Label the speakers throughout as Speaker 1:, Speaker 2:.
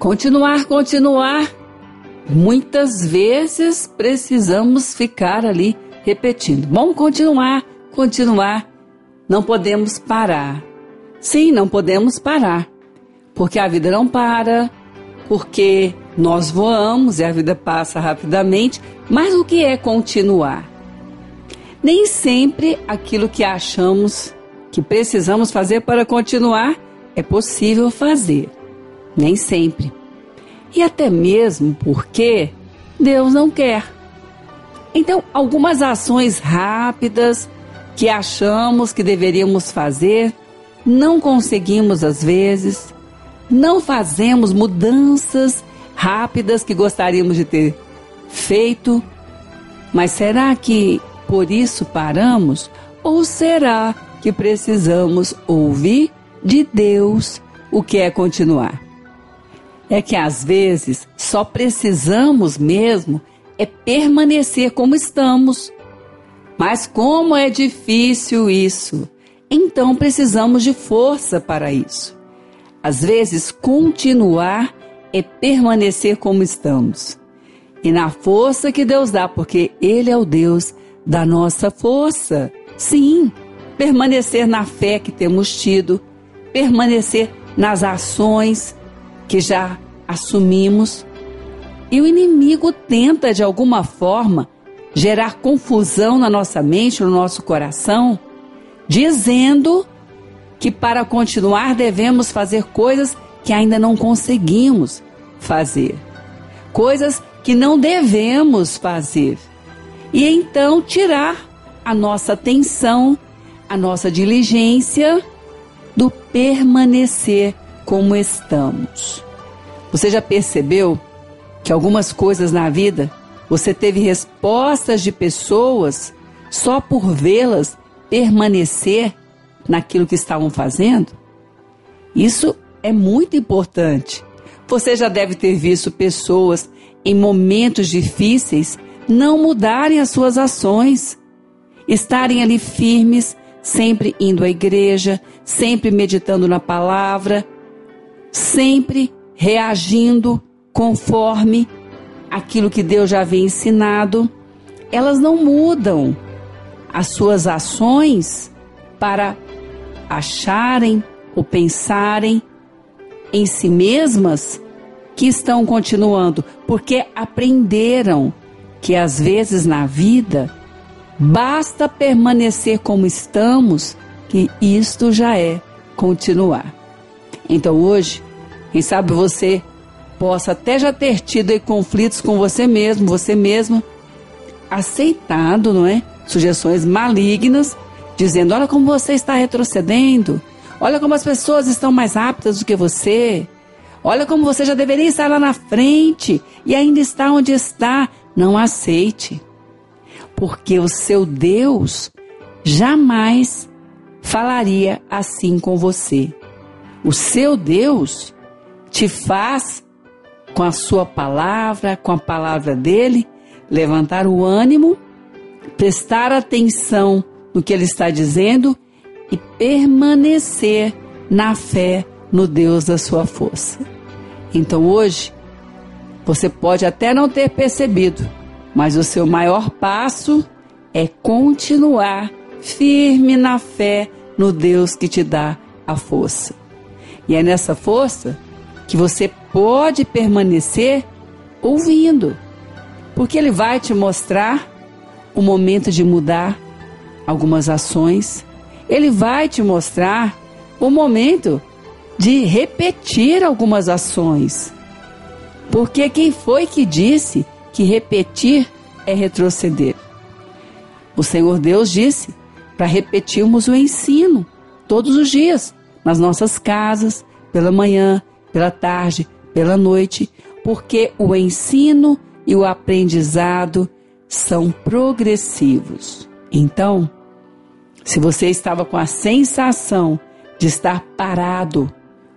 Speaker 1: Continuar, continuar. Muitas vezes precisamos ficar ali repetindo. Vamos continuar, continuar. Não podemos parar. Sim, não podemos parar. Porque a vida não para, porque nós voamos e a vida passa rapidamente. Mas o que é continuar? Nem sempre aquilo que achamos que precisamos fazer para continuar é possível fazer. Nem sempre. E até mesmo porque Deus não quer. Então, algumas ações rápidas que achamos que deveríamos fazer, não conseguimos às vezes, não fazemos mudanças rápidas que gostaríamos de ter feito. Mas será que por isso paramos? Ou será que precisamos ouvir de Deus o que é continuar? É que às vezes só precisamos mesmo é permanecer como estamos. Mas como é difícil isso! Então precisamos de força para isso. Às vezes, continuar é permanecer como estamos. E na força que Deus dá, porque Ele é o Deus da nossa força. Sim, permanecer na fé que temos tido, permanecer nas ações que já assumimos. E o inimigo tenta, de alguma forma, gerar confusão na nossa mente, no nosso coração, dizendo que para continuar devemos fazer coisas que ainda não conseguimos fazer, coisas que não devemos fazer, e então tirar a nossa atenção, a nossa diligência do permanecer como estamos. Você já percebeu que algumas coisas na vida você teve respostas de pessoas só por vê-las permanecer naquilo que estavam fazendo? Isso é muito importante. Você já deve ter visto pessoas em momentos difíceis não mudarem as suas ações, estarem ali firmes, sempre indo à igreja, sempre meditando na palavra, sempre reagindo conforme aquilo que Deus já havia ensinado, elas não mudam as suas ações para acharem ou pensarem em si mesmas que estão continuando, porque aprenderam que às vezes na vida basta permanecer como estamos, que isto já é continuar. Então hoje quem sabe você possa até já ter tido conflitos com você mesmo, você mesma, aceitado, não é? Sugestões malignas, dizendo: olha como você está retrocedendo, olha como as pessoas estão mais aptas do que você, olha como você já deveria estar lá na frente e ainda está onde está. Não aceite, porque o seu Deus jamais falaria assim com você. O seu Deus te faz, com a sua palavra, com a palavra dele, levantar o ânimo, prestar atenção no que ele está dizendo e permanecer na fé no Deus da sua força. Então hoje, você pode até não ter percebido, mas o seu maior passo é continuar firme na fé no Deus que te dá a força. E é nessa força que você pode permanecer ouvindo, porque ele vai te mostrar o momento de mudar algumas ações, ele vai te mostrar o momento de repetir algumas ações. Porque quem foi que disse que repetir é retroceder? O Senhor Deus disse para repetirmos o ensino todos os dias, nas nossas casas, pela manhã, pela tarde, pela noite, porque o ensino e o aprendizado são progressivos. Então, se você estava com a sensação de estar parado,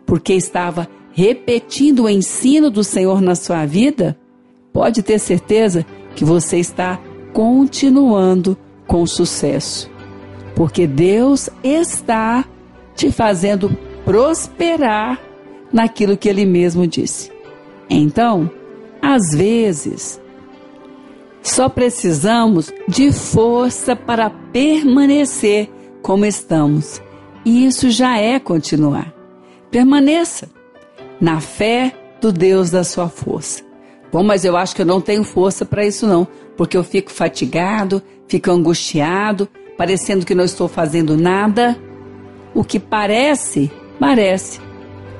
Speaker 1: porque estava repetindo o ensino do Senhor na sua vida, pode ter certeza que você está continuando com sucesso. Porque Deus está te fazendo prosperar naquilo que ele mesmo disse. Então, às vezes, só precisamos de força para permanecer como estamos. E isso já é continuar. Permaneça na fé do Deus da sua força. Bom, mas eu acho que eu não tenho força para isso não, porque eu fico fatigado, fico angustiado, parecendo que não estou fazendo nada. O que parece, parece.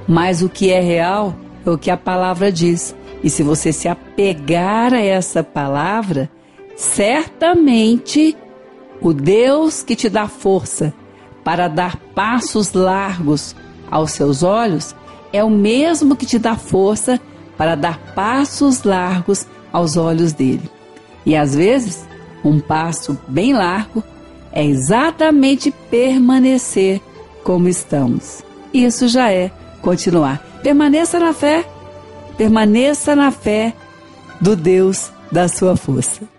Speaker 1: Mas o que é real é o que a palavra diz. E se você se apegar a essa palavra, certamente o Deus que te dá força para dar passos largos aos seus olhos é o mesmo que te dá força para dar passos largos aos olhos dele. E às vezes, um passo bem largo é exatamente permanecer como estamos. Isso já é continuar. Permaneça na fé, permaneça na fé do Deus da sua força.